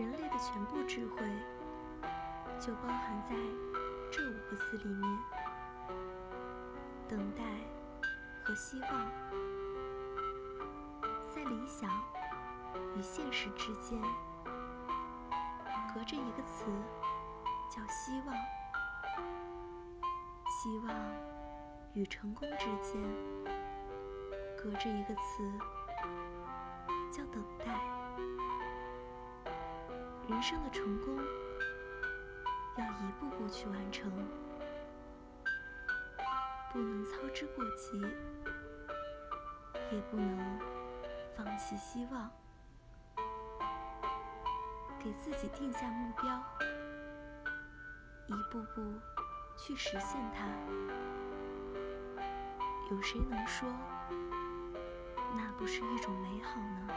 人类的全部智慧就包含在这五个字里面：等待和希望。在理想与现实之间，隔着一个词，叫希望。希望与成功之间，隔着一个词，叫等待。人生的成功，要一步步去完成，不能操之过急，也不能放弃希望。给自己定下目标，一步步去实现它。有谁能说，那不是一种美好呢？